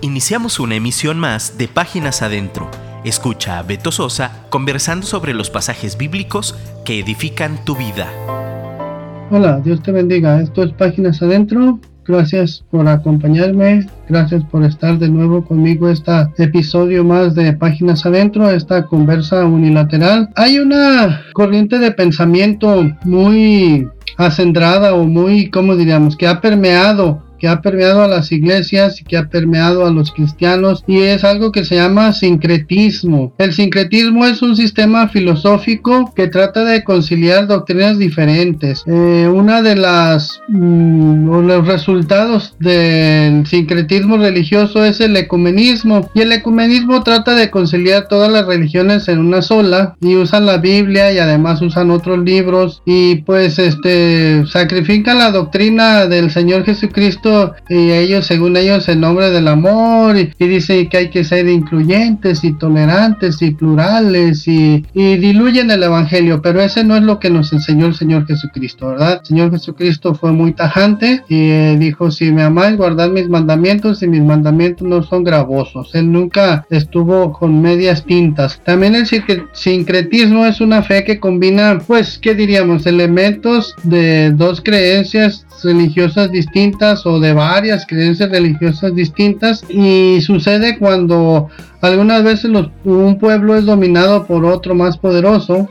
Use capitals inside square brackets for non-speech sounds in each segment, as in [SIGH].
Iniciamos una emisión más de Páginas Adentro. Escucha a Beto Sosa conversando sobre los pasajes bíblicos que edifican tu vida. Hola, Dios te bendiga. Esto es Páginas Adentro. Gracias por acompañarme. Gracias por estar de nuevo conmigo este episodio más de Páginas Adentro, esta conversa unilateral. Hay una corriente de pensamiento muy acendrada o muy, ¿cómo diríamos?, que ha permeado que ha permeado a las iglesias y que ha permeado a los cristianos y es algo que se llama sincretismo. El sincretismo es un sistema filosófico que trata de conciliar doctrinas diferentes. Eh, una de las mm, los resultados del sincretismo religioso es el ecumenismo y el ecumenismo trata de conciliar todas las religiones en una sola y usan la Biblia y además usan otros libros y pues este sacrifican la doctrina del Señor Jesucristo y ellos, según ellos, en nombre del amor y, dicen que hay que ser incluyentes y tolerantes y plurales y, diluyen el evangelio, pero ese no es lo que nos enseñó el Señor Jesucristo, ¿verdad? El Señor Jesucristo fue muy tajante y eh, dijo, si me amáis, guardad mis mandamientos y mis mandamientos no son gravosos. Él nunca estuvo con medias tintas. También el sincretismo es una fe que combina, pues, ¿qué diríamos? Elementos de dos creencias religiosas distintas o de varias creencias religiosas distintas y sucede cuando algunas veces un pueblo es dominado por otro más poderoso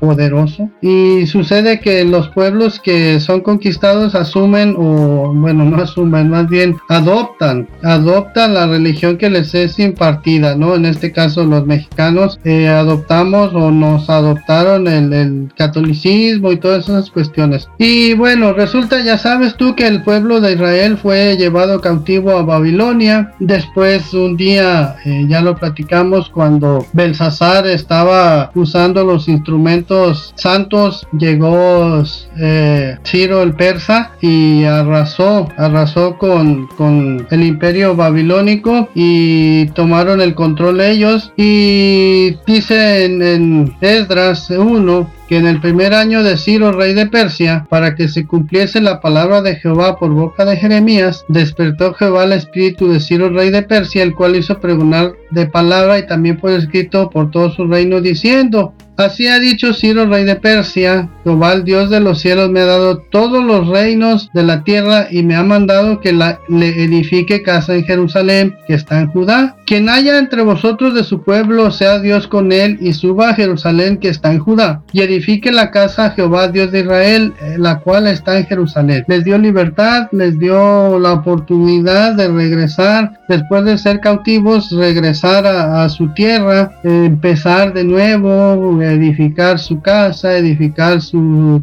poderoso. Y sucede que los pueblos que son conquistados asumen, o bueno, no asumen, más bien adoptan, adoptan la religión que les es impartida, ¿no? En este caso los mexicanos eh, adoptamos o nos adoptaron el, el, catolicismo y todas esas cuestiones. Y bueno, resulta, ya sabes tú que el pueblo de Israel fue llevado cautivo a Babilonia. Después un día, eh, ya lo platicamos, cuando Belsasar estaba usando los instrumentos santos llegó eh, Ciro el persa y arrasó, arrasó con, con el imperio babilónico y tomaron el control ellos. Y dice en, en Esdras 1 que en el primer año de Ciro, rey de Persia, para que se cumpliese la palabra de Jehová por boca de Jeremías, despertó Jehová el espíritu de Ciro, rey de Persia, el cual hizo pregonar de palabra y también fue escrito por todo su reino diciendo, Así ha dicho Ciro, rey de Persia, Jehová, el Dios de los cielos, me ha dado todos los reinos de la tierra y me ha mandado que le edifique casa en Jerusalén, que está en Judá. Quien haya entre vosotros de su pueblo, sea Dios con él y suba a Jerusalén, que está en Judá, y edifique la casa a Jehová, Dios de Israel, eh, la cual está en Jerusalén. Les dio libertad, les dio la oportunidad de regresar, después de ser cautivos, regresar a, su tierra, empezar de nuevo, edificar su casa, edificar su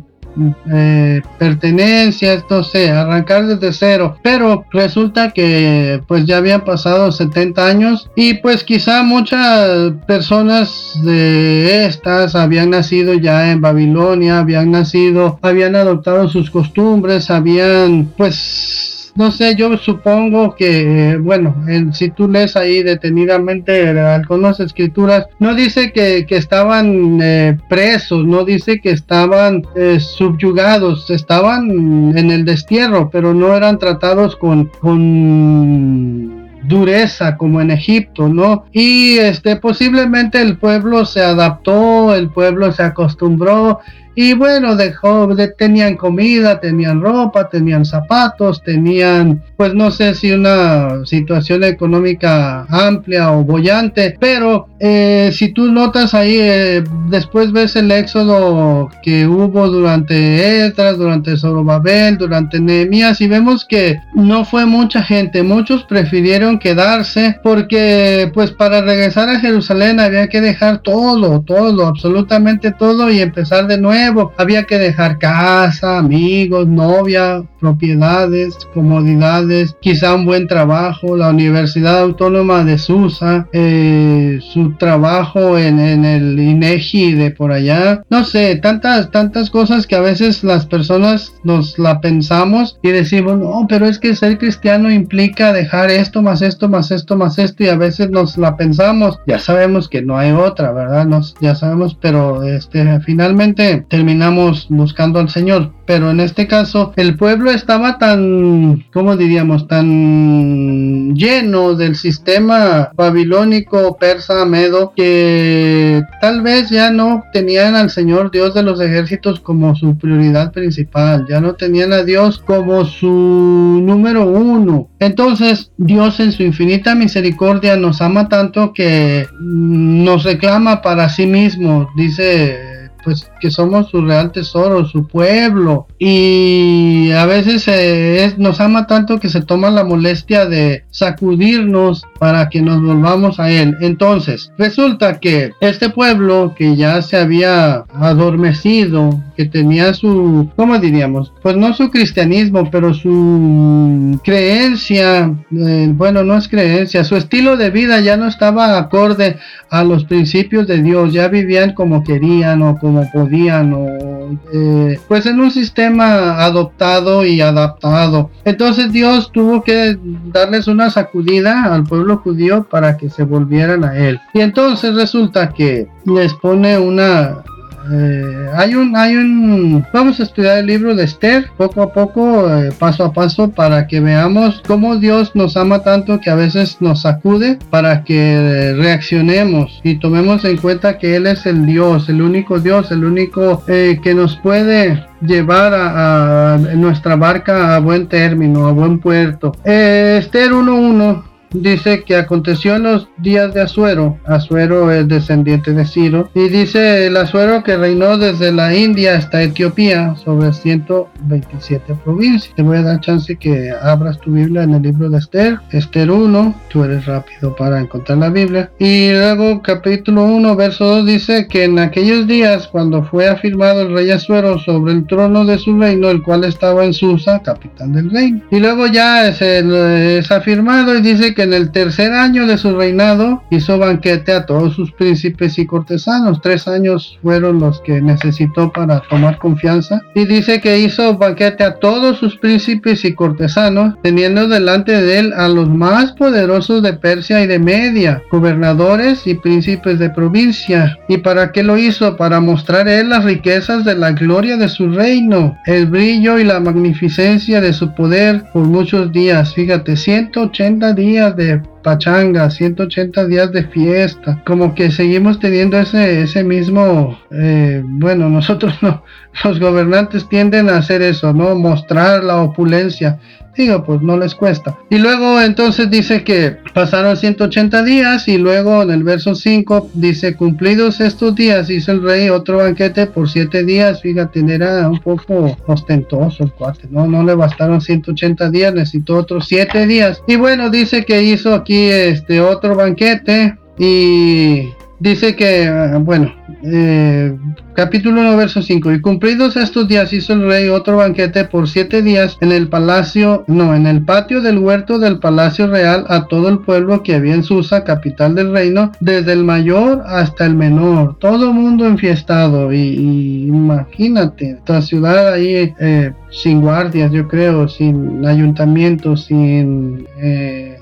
eh, pertenencias, no sé, arrancar desde cero. Pero resulta que pues ya habían pasado 70 años y pues quizá muchas personas de estas habían nacido ya en Babilonia, habían nacido, habían adoptado sus costumbres, habían pues no sé, yo supongo que, bueno, si tú lees ahí detenidamente algunas escrituras, no dice que, estaban eh, presos, no dice que estaban eh, subyugados, estaban en el destierro, pero no eran tratados con, con dureza como en Egipto, ¿no? Y este posiblemente el pueblo se adaptó, el pueblo se acostumbró y bueno, dejó, de, tenían comida, tenían ropa, tenían zapatos, tenían, pues no sé si una situación económica amplia o bollante, pero eh, si tú notas ahí, eh, después ves el éxodo que hubo durante Esdras, durante Zorobabel, durante Nehemías, y vemos que no fue mucha gente, muchos prefirieron quedarse porque, pues para regresar a Jerusalén había que dejar todo, todo, absolutamente todo y empezar de nuevo había que dejar casa, amigos, novia, propiedades, comodidades, quizá un buen trabajo, la Universidad Autónoma de Susa, eh, su trabajo en, el INEGI de por allá, no sé, tantas, tantas cosas que a veces las personas nos la pensamos y decimos, no, pero es que ser cristiano implica dejar esto, más esto, más esto, más esto, y a veces nos la pensamos, ya sabemos que no hay otra, ¿verdad? Nos, ya sabemos, pero este, finalmente terminamos buscando al Señor. Pero en este caso el pueblo estaba tan, ¿cómo diríamos? Tan lleno del sistema babilónico, persa, medo, que tal vez ya no tenían al Señor Dios de los ejércitos como su prioridad principal, ya no tenían a Dios como su número uno. Entonces Dios en su infinita misericordia nos ama tanto que nos reclama para sí mismo, dice pues que somos su real tesoro, su pueblo. Y a veces eh, nos ama tanto que se toma la molestia de sacudirnos para que nos volvamos a Él. Entonces, resulta que este pueblo que ya se había adormecido, que tenía su, ¿cómo diríamos? Pues no su cristianismo, pero su creencia, eh, bueno, no es creencia, su estilo de vida ya no estaba acorde a los principios de Dios, ya vivían como querían o como podían o eh, pues en un sistema adoptado y adaptado. Entonces Dios tuvo que darles una sacudida al pueblo judío para que se volvieran a él. Y entonces resulta que les pone una eh, hay un hay un vamos a estudiar el libro de Esther poco a poco eh, paso a paso para que veamos cómo Dios nos ama tanto que a veces nos sacude para que reaccionemos y tomemos en cuenta que él es el Dios el único Dios el único eh, que nos puede llevar a, nuestra barca a buen término a buen puerto. Esther 1.1 dice que aconteció en los días de Asuero, Asuero es descendiente de Ciro, y dice el Asuero que reinó desde la India hasta Etiopía sobre 127 provincias. Te voy a dar chance que abras tu Biblia en el libro de Esther, Esther 1, tú eres rápido para encontrar la Biblia, y luego capítulo 1, verso 2 dice que en aquellos días cuando fue afirmado el rey Asuero sobre el trono de su reino, el cual estaba en Susa, capital del reino, y luego ya es, es afirmado y dice que en el tercer año de su reinado hizo banquete a todos sus príncipes y cortesanos. Tres años fueron los que necesitó para tomar confianza. Y dice que hizo banquete a todos sus príncipes y cortesanos, teniendo delante de él a los más poderosos de Persia y de Media, gobernadores y príncipes de provincia. ¿Y para qué lo hizo? Para mostrar él las riquezas de la gloria de su reino, el brillo y la magnificencia de su poder por muchos días. Fíjate, 180 días de pachanga, 180 días de fiesta, como que seguimos teniendo ese, ese mismo, eh, bueno, [LAUGHS] nosotros no, los gobernantes tienden a hacer eso, ¿no? Mostrar la opulencia. Digo, pues no les cuesta. Y luego entonces dice que pasaron 180 días y luego en el verso 5 dice, cumplidos estos días hizo el rey otro banquete por 7 días. Fíjate, era un poco ostentoso el cuate, ¿no? No le bastaron 180 días, necesitó otros 7 días. Y bueno, dice que hizo aquí este otro banquete y dice que, bueno, eh, capítulo 1, verso 5. Y cumplidos estos días hizo el rey otro banquete por siete días en el palacio, no, en el patio del huerto del palacio real a todo el pueblo que había en Susa, capital del reino, desde el mayor hasta el menor, todo mundo enfiestado. Y, imagínate, esta ciudad ahí eh, sin guardias, yo creo, sin ayuntamiento, sin eh,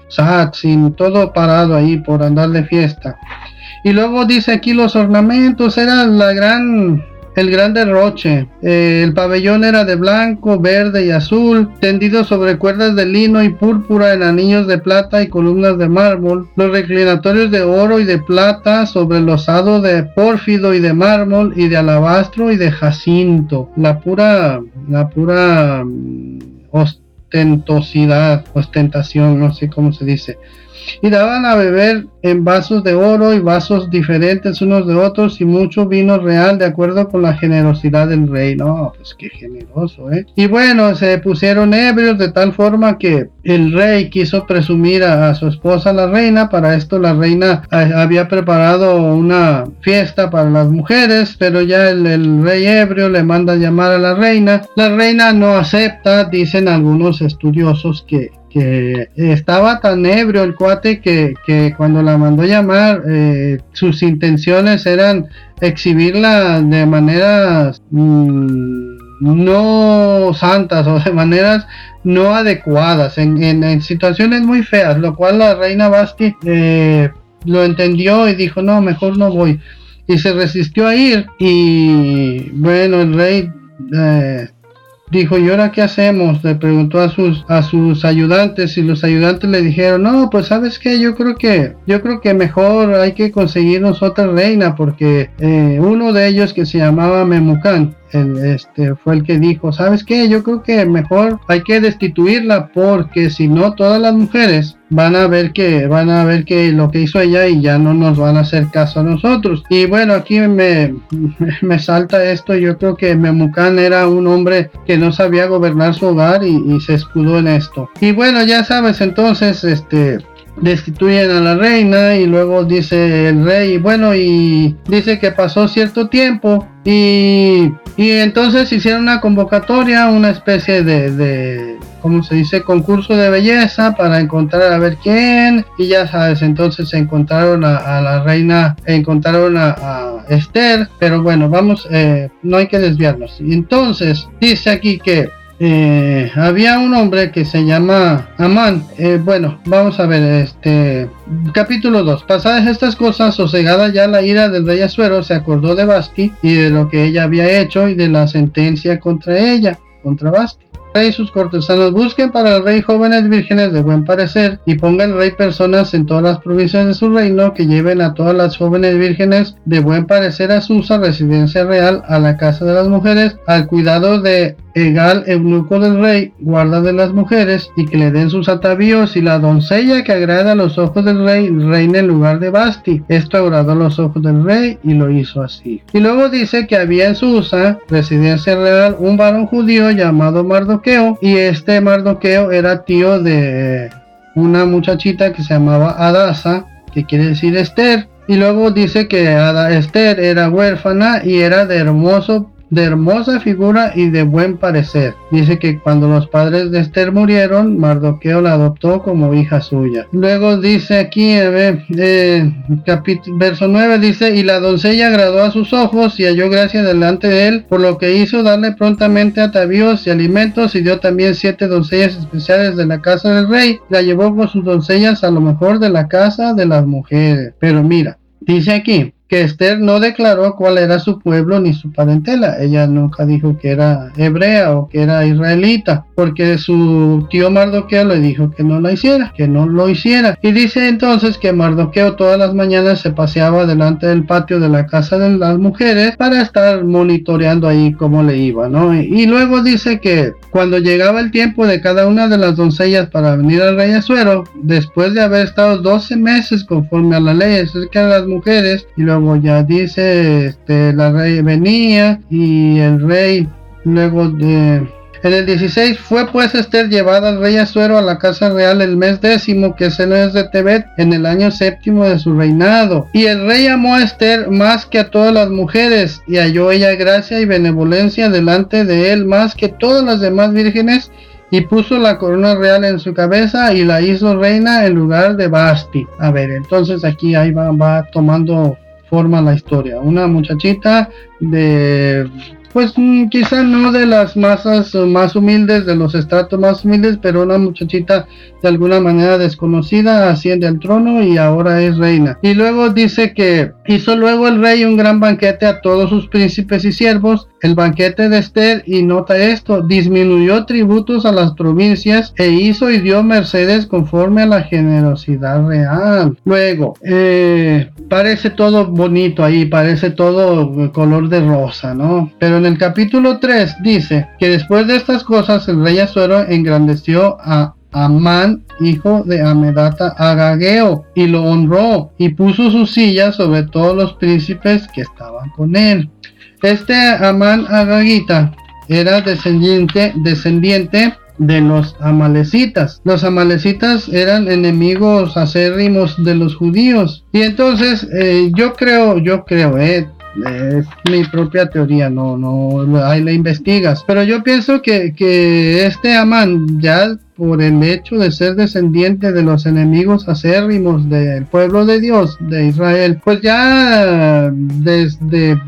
sin todo parado ahí por andar de fiesta. Y luego dice aquí los ornamentos, era la gran el gran derroche. Eh, el pabellón era de blanco, verde y azul, tendido sobre cuerdas de lino y púrpura en anillos de plata y columnas de mármol. Los reclinatorios de oro y de plata sobre de pórfido y de mármol y de alabastro y de jacinto. La pura, la pura mm, ostentosidad, ostentación, no sé cómo se dice y daban a beber en vasos de oro y vasos diferentes unos de otros y mucho vino real de acuerdo con la generosidad del rey. No, pues qué generoso, ¿eh? Y bueno, se pusieron ebrios de tal forma que el rey quiso presumir a, su esposa la reina. Para esto la reina eh, había preparado una fiesta para las mujeres, pero ya el, el rey ebrio le manda llamar a la reina. La reina no acepta, dicen algunos estudiosos que que estaba tan ebrio el cuate que, cuando la mandó llamar, eh, sus intenciones eran exhibirla de maneras mm, no santas o de maneras no adecuadas, en, situaciones muy feas, lo cual la reina Basti eh, lo entendió y dijo, no, mejor no voy. y se resistió a ir y bueno, el rey eh, dijo, ¿y ahora qué hacemos? Le preguntó a sus, a sus ayudantes y los ayudantes le dijeron, no, pues sabes qué, yo creo que, yo creo que mejor hay que conseguirnos otra reina porque eh, uno de ellos que se llamaba Memucán, este fue el que dijo, ¿sabes qué? Yo creo que mejor hay que destituirla porque si no todas las mujeres van a ver que van a ver que lo que hizo ella y ya no nos van a hacer caso a nosotros. Y bueno, aquí me, [LAUGHS] me salta esto, yo creo que Memucán era un hombre que no sabía gobernar su hogar y, y se escudó en esto. Y bueno, ya sabes, entonces este destituyen a la reina y luego dice el rey, bueno, y dice que pasó cierto tiempo y, y entonces hicieron una convocatoria, una especie de, de, ¿cómo se dice? Concurso de belleza para encontrar a ver quién y ya sabes, entonces encontraron a, la reina, encontraron a, Esther, pero bueno, vamos, eh, no hay que desviarnos. Entonces dice aquí que eh, había un hombre que se llama Amán. Eh, bueno, vamos a ver, este capítulo 2. Pasadas estas cosas, sosegada ya la ira del rey Azuero, se acordó de Basti y de lo que ella había hecho y de la sentencia contra ella, contra Basti rey y sus cortesanos busquen para el rey jóvenes vírgenes de buen parecer y ponga el rey personas en todas las provincias de su reino que lleven a todas las jóvenes vírgenes de buen parecer a Susa, residencia real, a la casa de las mujeres, al cuidado de Egal, eunuco del rey, guarda de las mujeres, y que le den sus atavíos, y la doncella que agrada a los ojos del rey reina en lugar de Basti. Esto agradó los ojos del rey y lo hizo así. Y luego dice que había en Susa, residencia real, un varón judío llamado Mardo y este Mardoqueo era tío de una muchachita que se llamaba Adasa, que quiere decir Esther. Y luego dice que Ada Esther era huérfana y era de hermoso de hermosa figura y de buen parecer. Dice que cuando los padres de Esther murieron, Mardoqueo la adoptó como hija suya. Luego dice aquí, eh, verso 9 dice, y la doncella agradó a sus ojos y halló gracia delante de él, por lo que hizo darle prontamente atavíos y alimentos y dio también siete doncellas especiales de la casa del rey. La llevó con sus doncellas a lo mejor de la casa de las mujeres. Pero mira, dice aquí, que Esther no declaró cuál era su pueblo ni su parentela. Ella nunca dijo que era hebrea o que era israelita, porque su tío Mardoqueo le dijo que no la hiciera, que no lo hiciera. Y dice entonces que Mardoqueo todas las mañanas se paseaba delante del patio de la casa de las mujeres para estar monitoreando ahí cómo le iba, ¿no? Y luego dice que cuando llegaba el tiempo de cada una de las doncellas para venir al rey Azuero, después de haber estado 12 meses conforme a la ley acerca de las mujeres, y luego como ya dice, este, la rey venía y el rey luego de... En el 16 fue pues Esther llevada al rey Azuero a la casa real el mes décimo, que es el mes de Tebet, en el año séptimo de su reinado. Y el rey amó a Esther más que a todas las mujeres, y halló ella gracia y benevolencia delante de él más que todas las demás vírgenes, y puso la corona real en su cabeza y la hizo reina en lugar de Basti. A ver, entonces aquí ahí va tomando forma la historia. Una muchachita de pues mm, quizá no de las masas más humildes, de los estratos más humildes, pero una muchachita de alguna manera desconocida asciende al trono y ahora es reina. Y luego dice que hizo luego el rey un gran banquete a todos sus príncipes y siervos, el banquete de Esther, y nota esto, disminuyó tributos a las provincias e hizo y dio mercedes conforme a la generosidad real. Luego, eh, parece todo bonito ahí, parece todo color de rosa, ¿no? Pero en el capítulo 3 dice que después de estas cosas el rey Azuero engrandeció a Amán, hijo de Amedata Agageo, y lo honró y puso su silla sobre todos los príncipes que estaban con él. Este Amán Agagita era descendiente, descendiente de los amalecitas. Los amalecitas eran enemigos acérrimos de los judíos. Y entonces eh, yo creo, yo creo, eh, es mi propia teoría, no, no, ahí la investigas. Pero yo pienso que, que este Amán, ya por el hecho de ser descendiente de los enemigos acérrimos del pueblo de Dios, de Israel, pues ya desde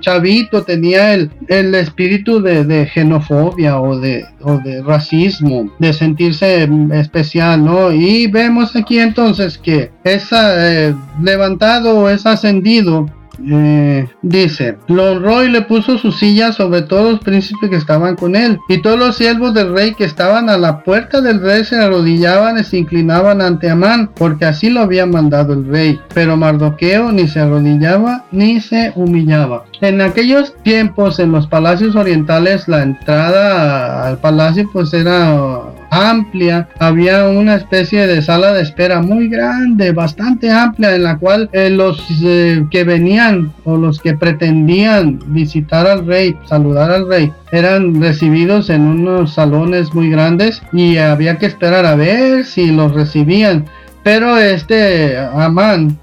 chavito tenía el, el espíritu de, de xenofobia o de, o de racismo, de sentirse especial, ¿no? Y vemos aquí entonces que es eh, levantado es ascendido eh, dice, lo honró y le puso su silla sobre todos los príncipes que estaban con él. Y todos los siervos del rey que estaban a la puerta del rey se arrodillaban y se inclinaban ante Amán, porque así lo había mandado el rey. Pero Mardoqueo ni se arrodillaba ni se humillaba. En aquellos tiempos, en los palacios orientales, la entrada al palacio pues era amplia, había una especie de sala de espera muy grande, bastante amplia, en la cual eh, los eh, que venían o los que pretendían visitar al rey, saludar al rey, eran recibidos en unos salones muy grandes y había que esperar a ver si los recibían. Pero este Amán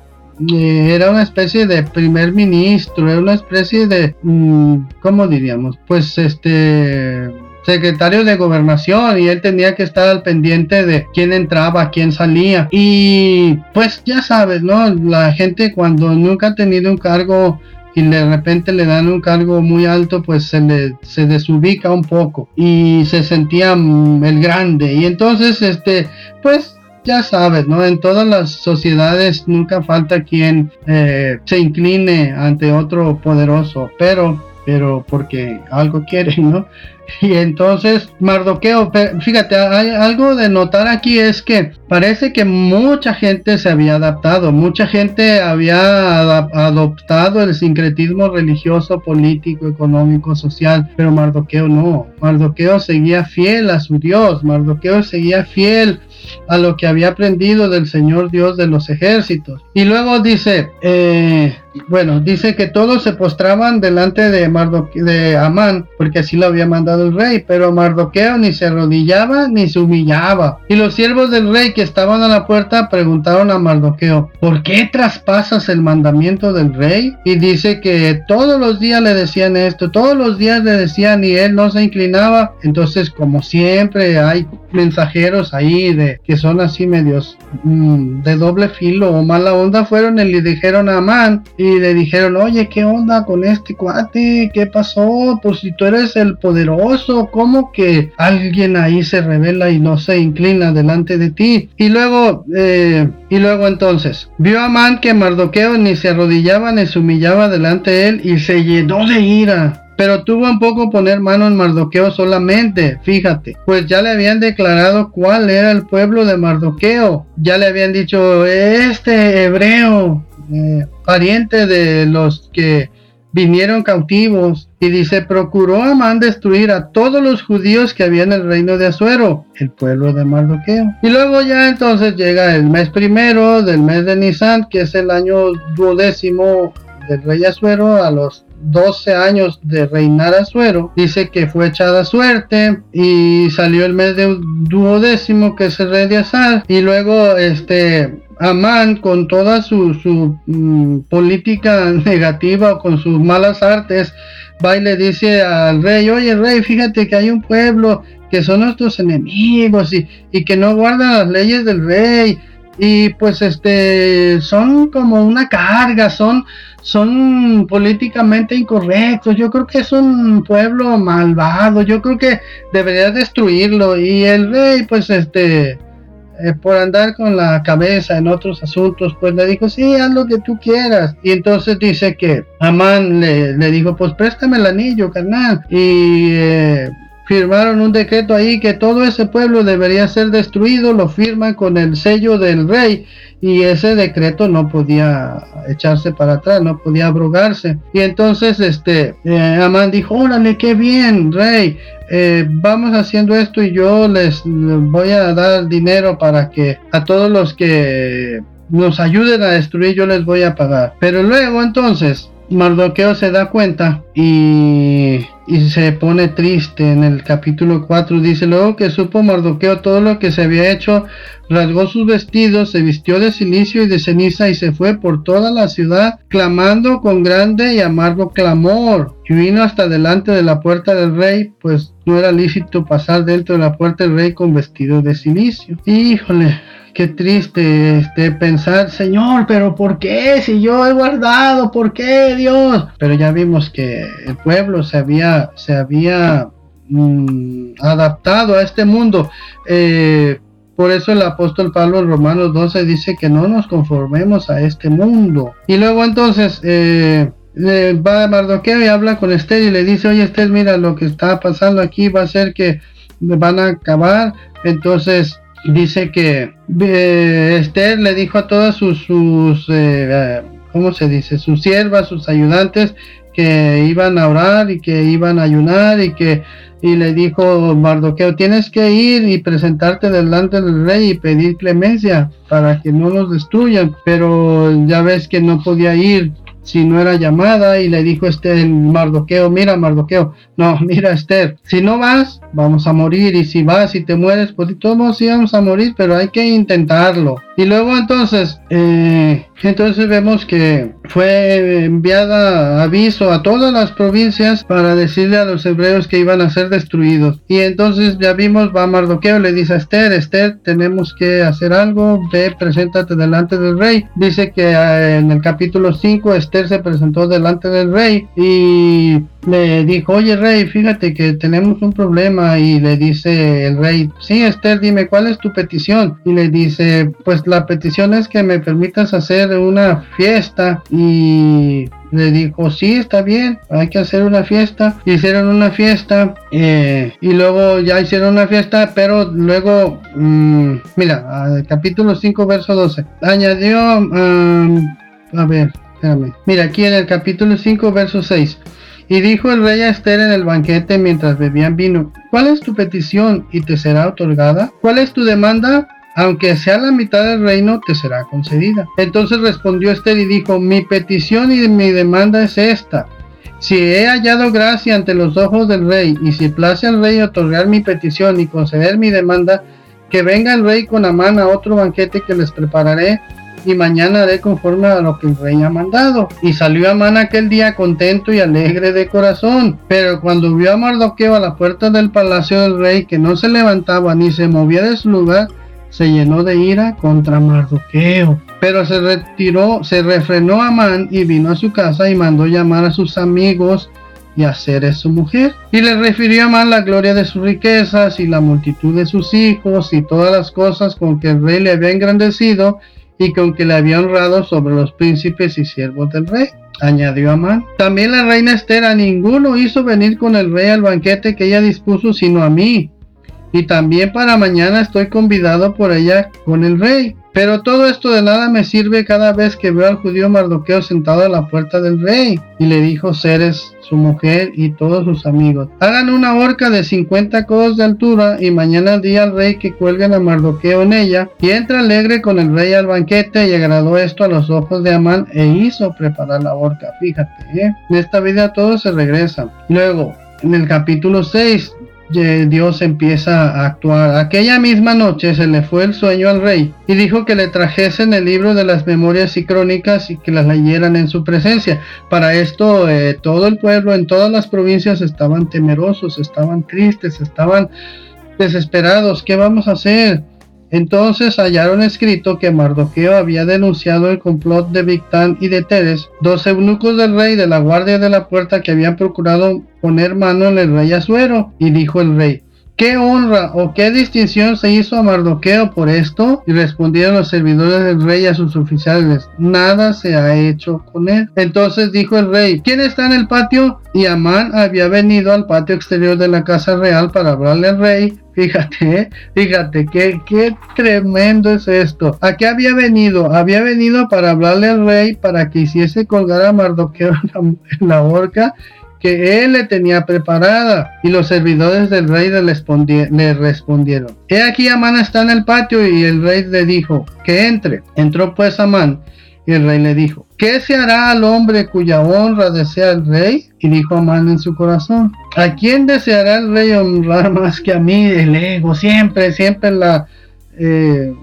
eh, era una especie de primer ministro, era una especie de, mm, ¿cómo diríamos? Pues este secretario de gobernación y él tenía que estar al pendiente de quién entraba, quién salía. Y pues ya sabes, ¿no? La gente cuando nunca ha tenido un cargo y de repente le dan un cargo muy alto, pues se le se desubica un poco y se sentía mm, el grande. Y entonces, este, pues ya sabes, ¿no? En todas las sociedades nunca falta quien eh, se incline ante otro poderoso, pero, pero porque algo quieren, [LAUGHS] ¿no? Y entonces Mardoqueo, fíjate, hay algo de notar aquí es que parece que mucha gente se había adaptado, mucha gente había adoptado el sincretismo religioso, político, económico, social, pero Mardoqueo no. Mardoqueo seguía fiel a su Dios, Mardoqueo seguía fiel a lo que había aprendido del Señor Dios de los ejércitos. Y luego dice, eh, bueno, dice que todos se postraban delante de, Mardoqueo, de Amán, porque así lo había mandado el rey, pero Mardoqueo ni se arrodillaba ni se humillaba. Y los siervos del rey que estaban a la puerta preguntaron a Mardoqueo, ¿por qué traspasas el mandamiento del rey? Y dice que todos los días le decían esto, todos los días le decían y él no se inclinaba. Entonces, como siempre, hay mensajeros ahí de que son así medios mm, de doble filo o mala onda, fueron y le dijeron a Amán y le dijeron, oye, ¿qué onda con este cuate? ¿Qué pasó? Pues si tú eres el poderoso, ¿cómo que alguien ahí se revela y no se inclina delante de ti? Y luego, eh, y luego entonces, vio a Amán que Mardoqueo ni se arrodillaba ni se humillaba delante de él y se llenó de ira pero tuvo un poco poner mano en Mardoqueo solamente, fíjate, pues ya le habían declarado cuál era el pueblo de Mardoqueo, ya le habían dicho, este hebreo, eh, pariente de los que vinieron cautivos, y dice, procuró Amán destruir a todos los judíos que había en el reino de Azuero, el pueblo de Mardoqueo. Y luego ya entonces llega el mes primero del mes de Nisan, que es el año duodécimo del rey Azuero, a los 12 años de reinar Azuero, dice que fue echada suerte y salió el mes de duodécimo que es el rey de Azar y luego este Amán con toda su, mm, política [LAUGHS] negativa o con sus malas artes va y le dice al rey, oye rey, fíjate que hay un pueblo que son nuestros enemigos y, y que no guardan las leyes del rey y pues este son como una carga, son son políticamente incorrectos. Yo creo que es un pueblo malvado. Yo creo que debería destruirlo. Y el rey, pues este, eh, por andar con la cabeza en otros asuntos, pues le dijo, sí, haz lo que tú quieras. Y entonces dice que Amán le, le dijo, pues préstame el anillo, carnal. Y eh, firmaron un decreto ahí que todo ese pueblo debería ser destruido, lo firman con el sello del rey y ese decreto no podía echarse para atrás, no podía abrogarse. Y entonces este eh, Amán dijo, órale, qué bien, rey, eh, vamos haciendo esto y yo les voy a dar dinero para que a todos los que nos ayuden a destruir yo les voy a pagar. Pero luego entonces Mardoqueo se da cuenta y, se pone triste. En el capítulo 4 dice, luego que supo Mardoqueo todo lo que se había hecho, rasgó sus vestidos, se vistió de silicio y de ceniza y se fue por toda la ciudad, clamando con grande y amargo clamor. Y vino hasta delante de la puerta del rey, pues no era lícito pasar dentro de la puerta del rey con vestido de silicio. Híjole, qué triste este, pensar, Señor, pero ¿por qué? Si yo he guardado, ¿por qué Dios? Pero ya vimos que el pueblo se había, se había mm, adaptado a este mundo. Eh, por eso el apóstol Pablo en Romanos 12 dice que no nos conformemos a este mundo. Y luego entonces, eh, va Mardoqueo y habla con Esther y le dice, oye Esther, mira lo que está pasando aquí va a ser que van a acabar. Entonces dice que eh, Esther le dijo a todas sus, eh, ¿cómo se dice? Sus siervas, sus ayudantes, que iban a orar y que iban a ayunar y que y le dijo Mardoqueo, tienes que ir y presentarte delante del rey y pedir clemencia para que no los destruyan, pero ya ves que no podía ir si no era llamada y le dijo este Mardoqueo, mira Mardoqueo, no, [LAUGHS] mira Esther, si no vas, vamos a morir y si vas y te mueres, pues todos íbamos a morir, pero hay que intentarlo. Y luego entonces, eh, entonces vemos que fue enviada aviso a todas las provincias para decirle a los hebreos que iban a ser destruidos. Y entonces ya vimos, va Mardoqueo, le dice a Esther, Esther, tenemos que hacer algo, ve, preséntate delante del rey. Dice que eh, en el capítulo 5 Esther se presentó delante del rey y le dijo, oye rey, fíjate que tenemos un problema y le dice el rey, sí Esther, dime cuál es tu petición. Y le dice, pues la petición es que me permitas hacer una fiesta y le dijo, sí, está bien, hay que hacer una fiesta. Hicieron una fiesta eh, y luego ya hicieron una fiesta, pero luego, mm, mira, capítulo 5, verso 12, añadió, a ver, mira, aquí en el capítulo 5, verso 6. Y dijo el rey a Esther en el banquete mientras bebían vino, ¿cuál es tu petición y te será otorgada? ¿Cuál es tu demanda? aunque sea la mitad del reino, te será concedida. Entonces respondió Esther y dijo, mi petición y mi demanda es esta. Si he hallado gracia ante los ojos del rey, y si place al rey otorgar mi petición y conceder mi demanda, que venga el rey con Amán a otro banquete que les prepararé, y mañana haré conforme a lo que el rey ha mandado. Y salió Amán aquel día contento y alegre de corazón. Pero cuando vio a Mardoqueo a la puerta del palacio del rey, que no se levantaba ni se movía de su lugar, se llenó de ira contra Mardoqueo. Pero se retiró, se refrenó Amán y vino a su casa y mandó llamar a sus amigos y hacer su mujer. Y le refirió a Amán la gloria de sus riquezas y la multitud de sus hijos y todas las cosas con que el rey le había engrandecido y con que le había honrado sobre los príncipes y siervos del rey. Añadió Amán. También la reina Esther a ninguno hizo venir con el rey al banquete que ella dispuso, sino a mí y también para mañana estoy convidado por ella con el rey. Pero todo esto de nada me sirve cada vez que veo al judío Mardoqueo sentado a la puerta del rey. Y le dijo Ceres, su mujer y todos sus amigos, hagan una horca de 50 codos de altura y mañana día al rey que cuelguen a Mardoqueo en ella. Y entra alegre con el rey al banquete y agradó esto a los ojos de Amán e hizo preparar la horca. Fíjate, ¿eh? en esta vida todo se regresa. Luego, en el capítulo 6 Dios empieza a actuar. Aquella misma noche se le fue el sueño al rey y dijo que le trajesen el libro de las memorias y crónicas y que las leyeran en su presencia. Para esto eh, todo el pueblo en todas las provincias estaban temerosos, estaban tristes, estaban desesperados. ¿Qué vamos a hacer? Entonces hallaron escrito que Mardoqueo había denunciado el complot de Victán y de Teres, dos eunucos del rey de la guardia de la puerta que habían procurado poner mano en el rey Azuero. Y dijo el rey, ¿Qué honra o qué distinción se hizo a Mardoqueo por esto? Y respondieron los servidores del rey a sus oficiales, nada se ha hecho con él. Entonces dijo el rey, ¿quién está en el patio? Y Amán había venido al patio exterior de la casa real para hablarle al rey Fíjate, fíjate, qué, tremendo es esto. ¿A qué había venido? Había venido para hablarle al rey para que hiciese colgar a Mardoqueo en la, horca que él le tenía preparada. Y los servidores del rey le, le respondieron. He aquí Amán está en el patio y el rey le dijo que entre. Entró pues Amán y el rey le dijo, ¿qué se hará al hombre cuya honra desea el rey? Y dijo Amán en su corazón, ¿a quién deseará el rey honrar más que a mí? El ego, siempre, siempre la, eh,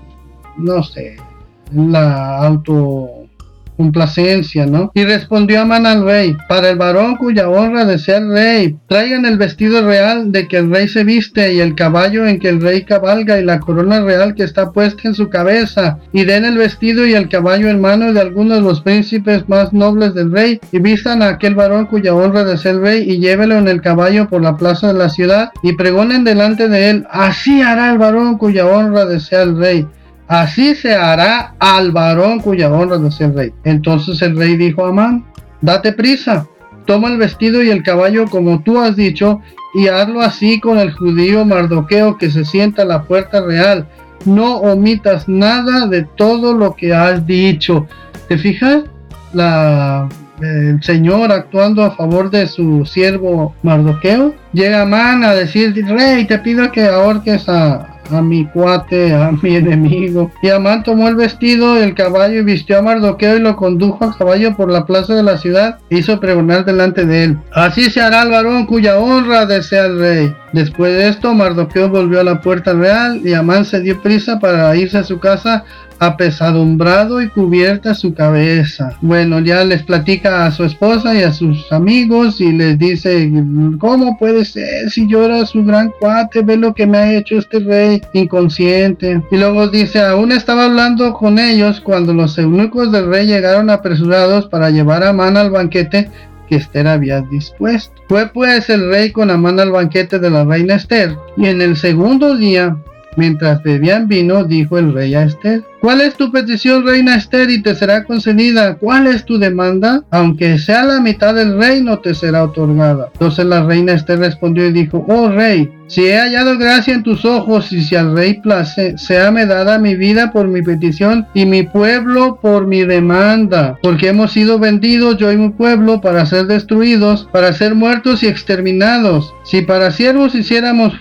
no sé, la auto complacencia, ¿no? Y respondió Amán al rey, para el varón cuya honra de ser rey, traigan el vestido real de que el rey se viste y el caballo en que el rey cabalga y la corona real que está puesta en su cabeza, y den el vestido y el caballo en manos de algunos de los príncipes más nobles del rey, y vistan a aquel varón cuya honra de ser rey, y llévelo en el caballo por la plaza de la ciudad, y pregonen delante de él, así hará el varón cuya honra de ser el rey. Así se hará al varón cuya honra no sea el rey. Entonces el rey dijo a Amán, date prisa, toma el vestido y el caballo como tú has dicho, y hazlo así con el judío Mardoqueo que se sienta a la puerta real. No omitas nada de todo lo que has dicho. ¿Te fijas? La, el Señor actuando a favor de su siervo Mardoqueo. Llega Man a decir, rey, te pido que ahorques a, a mi cuate, a mi enemigo. Y Amán tomó el vestido del caballo y vistió a Mardoqueo y lo condujo a caballo por la plaza de la ciudad hizo pregonar delante de él. Así se hará el varón cuya honra desea el rey. Después de esto, Mardoqueo volvió a la puerta real y Amán se dio prisa para irse a su casa apesadumbrado y cubierta su cabeza. Bueno, ya les platica a su esposa y a sus amigos y les dice, ¿cómo puede ser si yo era su gran cuate? Ve lo que me ha hecho este rey inconsciente. Y luego dice, aún estaba hablando con ellos cuando los eunucos del rey llegaron apresurados para llevar a Amán al banquete que Esther había dispuesto. Fue pues el rey con Amán al banquete de la reina Esther y en el segundo día Mientras bebían vino, dijo el rey a Esther, ¿cuál es tu petición, reina Esther, y te será concedida? ¿Cuál es tu demanda? Aunque sea la mitad del reino, te será otorgada. Entonces la reina Esther respondió y dijo, oh rey, si he hallado gracia en tus ojos y si al rey place, me dada mi vida por mi petición y mi pueblo por mi demanda, porque hemos sido vendidos yo y mi pueblo para ser destruidos, para ser muertos y exterminados. Si para siervos hiciéramos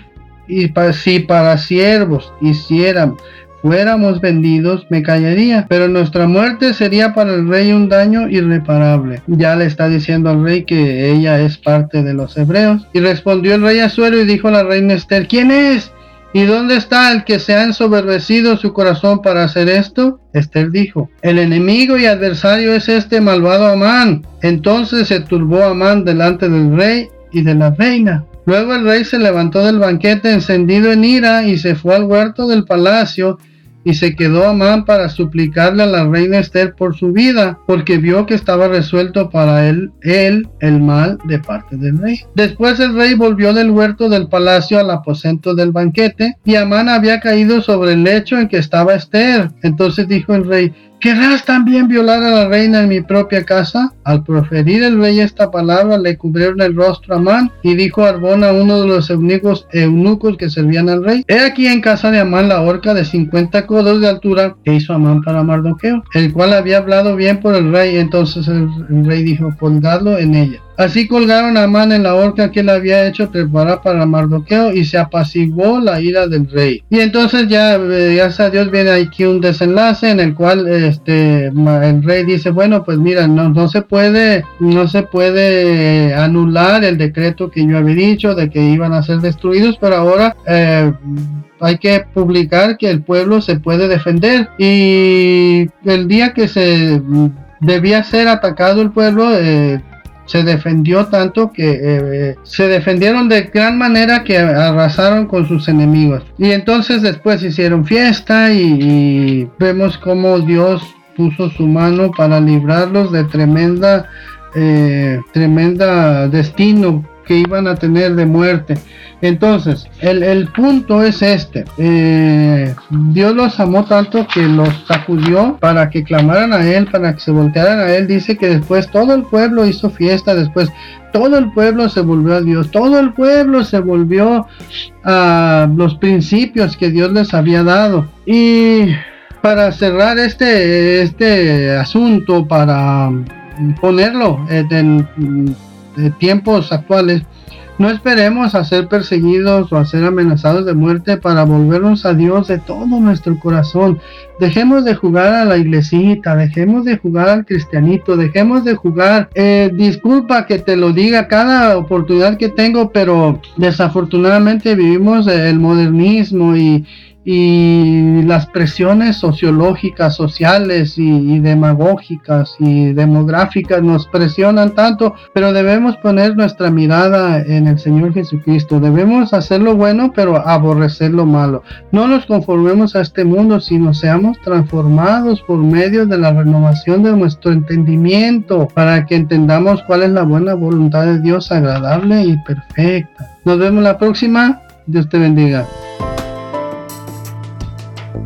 y si para siervos hiciéramos fuéramos vendidos, me callaría, pero nuestra muerte sería para el rey un daño irreparable. Ya le está diciendo al rey que ella es parte de los hebreos. Y respondió el rey Azuero y dijo a la reina Esther, ¿quién es? ¿Y dónde está el que se ha ensoberbecido su corazón para hacer esto? Esther dijo, el enemigo y adversario es este malvado Amán. Entonces se turbó Amán delante del rey y de la reina. Luego el rey se levantó del banquete encendido en ira y se fue al huerto del palacio y se quedó Amán para suplicarle a la reina Esther por su vida, porque vio que estaba resuelto para él, él el mal de parte del rey. Después el rey volvió del huerto del palacio al aposento del banquete, y Amán había caído sobre el lecho en que estaba Esther. Entonces dijo el rey, ¿Querrás también violar a la reina en mi propia casa? Al proferir el rey esta palabra, le cubrieron el rostro a Amán y dijo Arbona, uno de los eunucos, eunucos que servían al rey, he aquí en casa de Amán la horca de 50 codos de altura que hizo Amán para Mardoqueo, el cual había hablado bien por el rey. Entonces el, el rey dijo, colgadlo en ella. Así colgaron a Man en la horca que él había hecho preparar para Mardoqueo y se apaciguó la ira del rey. Y entonces ya, eh, gracias Dios, viene aquí un desenlace en el cual este el rey dice, bueno, pues mira, no, no se puede, no se puede anular el decreto que yo había dicho de que iban a ser destruidos, pero ahora eh, hay que publicar que el pueblo se puede defender y el día que se debía ser atacado el pueblo eh, se defendió tanto que eh, se defendieron de gran manera que arrasaron con sus enemigos. Y entonces después hicieron fiesta y, vemos cómo Dios puso su mano para librarlos de tremenda, eh, tremenda destino que iban a tener de muerte. Entonces, el, punto es este. Eh, Dios los amó tanto que los sacudió para que clamaran a Él, para que se voltearan a Él. Dice que después todo el pueblo hizo fiesta, después todo el pueblo se volvió a Dios, todo el pueblo se volvió a los principios que Dios les había dado. Y para cerrar este, este asunto, para ponerlo en tiempos actuales, no esperemos a ser perseguidos o a ser amenazados de muerte para volvernos a Dios de todo nuestro corazón. Dejemos de jugar a la iglesita, dejemos de jugar al cristianito, dejemos de jugar. Eh, disculpa que te lo diga cada oportunidad que tengo, pero desafortunadamente vivimos el modernismo y, y las presiones sociológicas, sociales y, demagógicas y demográficas nos presionan tanto, pero debemos poner nuestra mirada en el Señor Jesucristo. Debemos hacer lo bueno, pero aborrecer lo malo. No nos conformemos a este mundo, sino seamos transformados por medio de la renovación de nuestro entendimiento para que entendamos cuál es la buena voluntad de Dios agradable y perfecta. Nos vemos la próxima. Dios te bendiga.